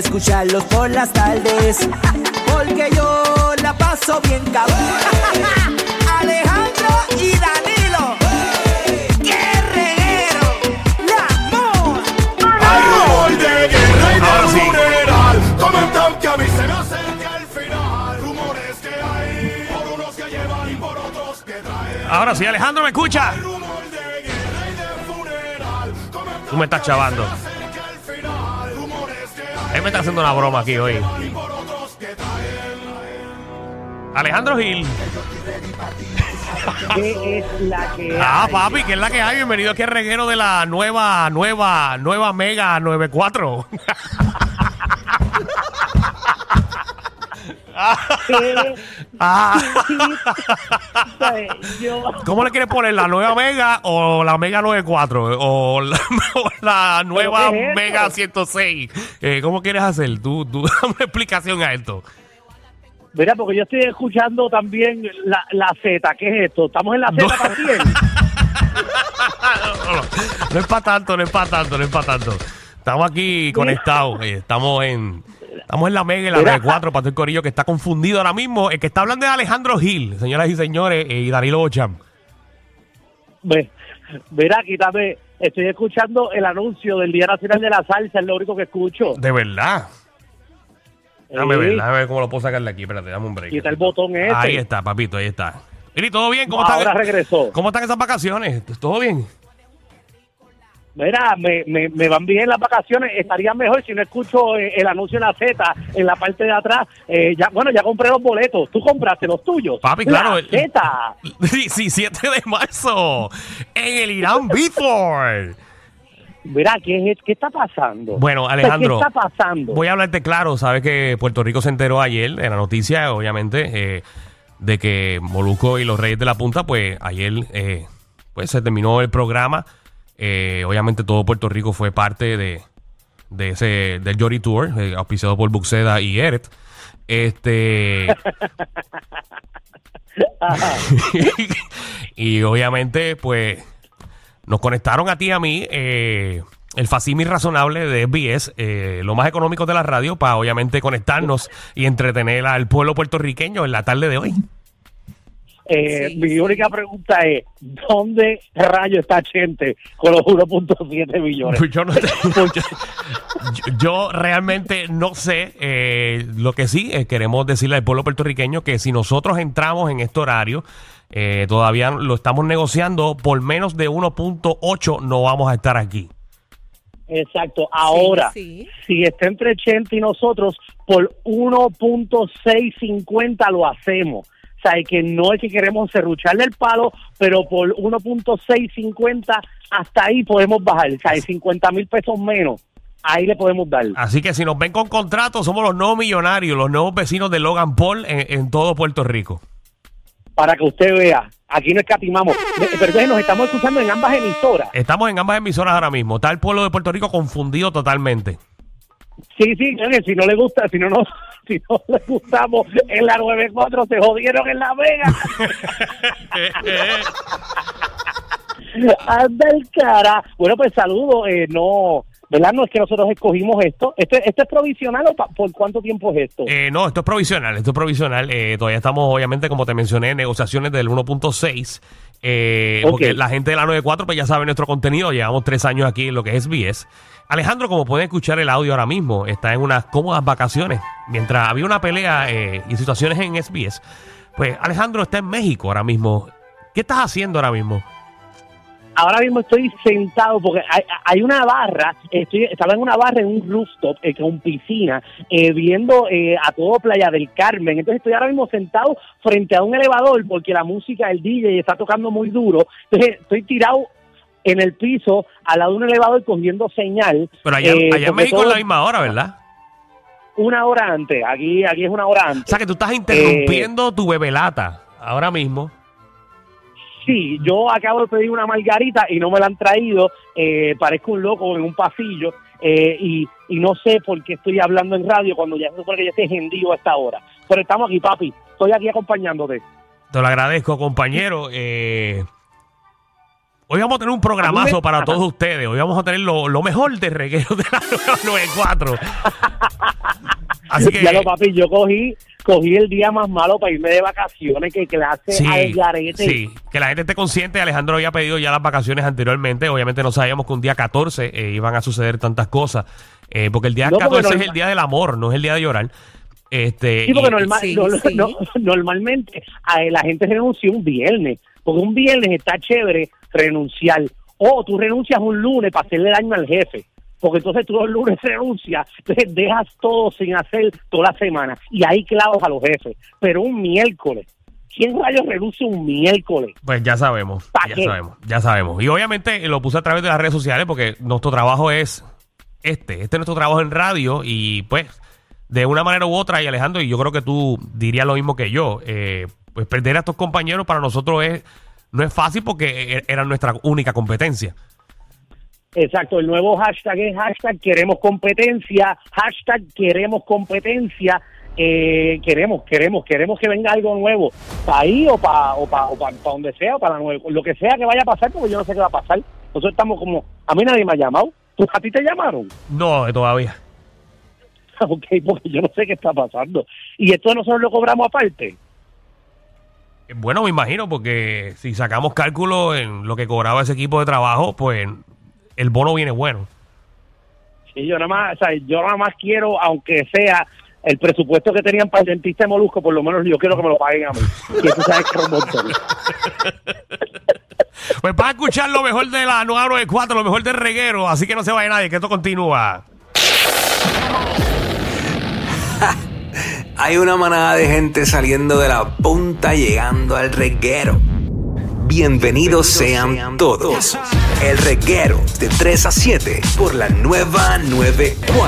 escucharlos por las tardes. Porque yo la paso bien cabrón. Alejandro y Danilo. ¡Qué reguero! ¡La amor! Hay rumor de guerra y de Ahora sí. funeral. Comentan que a mí se me acerca el final. Rumores que hay por unos que llevan y por otros que traen. Ahora sí, Alejandro, ¿me escucha? Rumor de guerra y de funeral. Comentan Tú me estás chavando. Él me está haciendo una broma aquí hoy. Alejandro Gil. ¿Qué es la que Ah, hay? papi, que es la que hay. Bienvenido aquí al reguero de la nueva, nueva, nueva Mega 94. ¿Qué? Ah, Yo, ¿Cómo le quieres poner? ¿La nueva Mega o la Mega 94? ¿O la, o la nueva es? Mega 106? Eh, ¿Cómo quieres hacer? Tú, tú dame una explicación a esto. mira, porque yo estoy escuchando también la, la Z. ¿Qué es esto? ¿Estamos en la Z también? No, no, no es para tanto, no es para tanto, no es para tanto. Estamos aquí conectados. eh, estamos en estamos en la Mega y la Mira. 94 para el corillo que está confundido ahora mismo. El que está hablando es Alejandro Gil, señoras y señores, eh, y Danilo Bocham. Mira, quítame. Estoy escuchando el anuncio del Día Nacional de la Salsa, es lo único que escucho. De verdad. Déjame Sí. ver, déjame ver cómo lo puedo sacar de aquí. Espérate, dame un break. Quita el botón ese. Ahí está, papito, ahí está. Miri, ¿todo bien? ¿Cómo Ahora están? regresó. ¿Cómo están esas vacaciones? ¿Todo bien? Mira, me, me, me van bien las vacaciones. Estaría mejor si no escucho eh, el anuncio en la Z, en la parte de atrás. Eh, ya, bueno, ya compré los boletos. ¿Tú compraste los tuyos? Papi, claro, La Z. 17 de marzo en el Irán Before. Mira, ¿qué, es, ¿qué está pasando? Bueno, sea, Alejandro, ¿Qué está pasando? Voy a hablarte claro. Sabes que Puerto Rico se enteró ayer en la noticia, obviamente, eh, de que Molusco y los Reyes de la Punta, pues ayer eh, pues se terminó el programa. Eh, obviamente todo Puerto Rico fue parte de, de ese del Jory Tour, eh, auspiciado por Buxeda y Eret. Este y obviamente, pues, nos conectaron a ti y a mí, eh, el Facimi Razonable de SBS, eh, lo más económico de la radio, para obviamente conectarnos y entretener al pueblo puertorriqueño en la tarde de hoy. Eh, Sí, mi sí. única pregunta es, ¿dónde rayo está Chente con los 1.7 millones? Pues yo, no yo, yo realmente no sé. eh, lo que sí eh, queremos decirle al pueblo puertorriqueño que si nosotros entramos en este horario, eh, todavía lo estamos negociando, por menos de 1.8 no vamos a estar aquí. Exacto. Ahora, sí. si está entre Chente y nosotros, por 1.650 lo hacemos. O sea, que no es que queremos serrucharle el palo, pero por 1.650 hasta ahí podemos bajar. O sea, 50 mil pesos menos. Ahí le podemos dar. Así que si nos ven con contrato, somos los nuevos millonarios, los nuevos vecinos de Logan Paul en, en todo Puerto Rico. Para que usted vea. Aquí no escatimamos. Pero nos estamos escuchando en ambas emisoras. Estamos en ambas emisoras ahora mismo. Está el pueblo de Puerto Rico confundido totalmente. Sí, sí, si no le gusta, si no, no, si no le gustamos en la 94, se jodieron en la Vega. Anda el cara. Bueno, pues saludo, eh, no, ¿verdad? No es que nosotros escogimos esto. ¿Esto, esto es provisional o pa- por cuánto tiempo es esto? Eh, no, esto es provisional, esto es provisional. Eh, todavía estamos, obviamente, como te mencioné, en negociaciones del 1.6. Eh. Porque la gente de la 94 pues ya sabe nuestro contenido. Llevamos tres años aquí en lo que es SBS. Alejandro, como pueden escuchar el audio ahora mismo, está en unas cómodas vacaciones. Mientras había una pelea eh, y situaciones en SBS, pues Alejandro está en México ahora mismo. ¿Qué estás haciendo ahora mismo? Ahora mismo estoy sentado porque hay, hay una barra, estoy, estaba en una barra en un rooftop eh, con piscina, eh, viendo eh, a todo Playa del Carmen. Entonces estoy ahora mismo sentado frente a un elevador porque la música, el DJ está tocando muy duro. Entonces estoy tirado en el piso al lado de un elevador cogiendo señal. Pero allá, eh, allá en México es la misma hora, ¿verdad? Una hora antes, aquí, aquí es una hora O antes. sea que tú estás interrumpiendo tu bebelata ahora mismo. Sí, yo acabo de pedir una margarita y no me la han traído. Eh, parezco un loco en un pasillo eh, y, y no sé por qué estoy hablando en radio cuando ya se supone que ya esté gendido a esta hora. Pero estamos aquí, papi. Estoy aquí acompañándote. Te lo agradezco, compañero. Eh, hoy vamos a tener un programazo me- para todos ustedes. Hoy vamos a tener lo, lo mejor de reguero de la 94. Así que- Ya lo, papi, yo cogí, cogí el día más malo para irme de vacaciones que clase Sí, al garete. sí, que la gente esté consciente. Alejandro había pedido ya las vacaciones anteriormente. Obviamente no sabíamos que un día 14 eh, iban a suceder tantas cosas. eh, porque el día No, porque 14 es el día del amor, no es el día de llorar. Este, Sí, porque y- normal- Sí, no- sí. no- normalmente a la gente renuncia un viernes, porque un viernes está chévere renunciar. O tú renuncias un lunes para hacerle daño al jefe, porque entonces tú los lunes renuncias, entonces dejas todo sin hacer toda la semana y ahí clavas a los jefes. Pero un miércoles, ¿quién rayos renuncia un miércoles? Pues ya sabemos, ¿Pa' ya qué? sabemos, ya sabemos. Y obviamente lo puse a través de las redes sociales porque nuestro trabajo es este, este es nuestro trabajo en radio y pues de una manera u otra, y Alejandro, y yo creo que tú dirías lo mismo que yo, eh, pues perder a estos compañeros para nosotros es no es fácil porque e- era nuestra única competencia. Exacto, el nuevo hashtag es hashtag queremos competencia, hashtag queremos competencia, eh, queremos, queremos, queremos que venga algo nuevo, para ahí o para o pa, o pa- pa donde sea, o para lo que sea que vaya a pasar, porque yo no sé qué va a pasar. Nosotros estamos como, a mí nadie me ha llamado, ¿Tú, ¿a ti te llamaron? No, eh, todavía. ok, porque yo no sé qué está pasando. Y esto nosotros lo cobramos aparte. Bueno, me imagino, porque si sacamos cálculo en lo que cobraba ese equipo de trabajo, pues el bono viene bueno. Sí, yo nada más, o sea, yo nada más quiero, aunque sea el presupuesto que tenían para el dentista de Molusco, por lo menos yo quiero que me lo paguen a mí. Y sabes que es un montón. Pues para escuchar lo mejor de la 994, lo mejor del reguero, así que no se vaya nadie, que esto continúa. Hay una manada de gente saliendo de la punta llegando al reguero. Bienvenidos sean todos. El reguero de 3 a 7 por la nueva 94.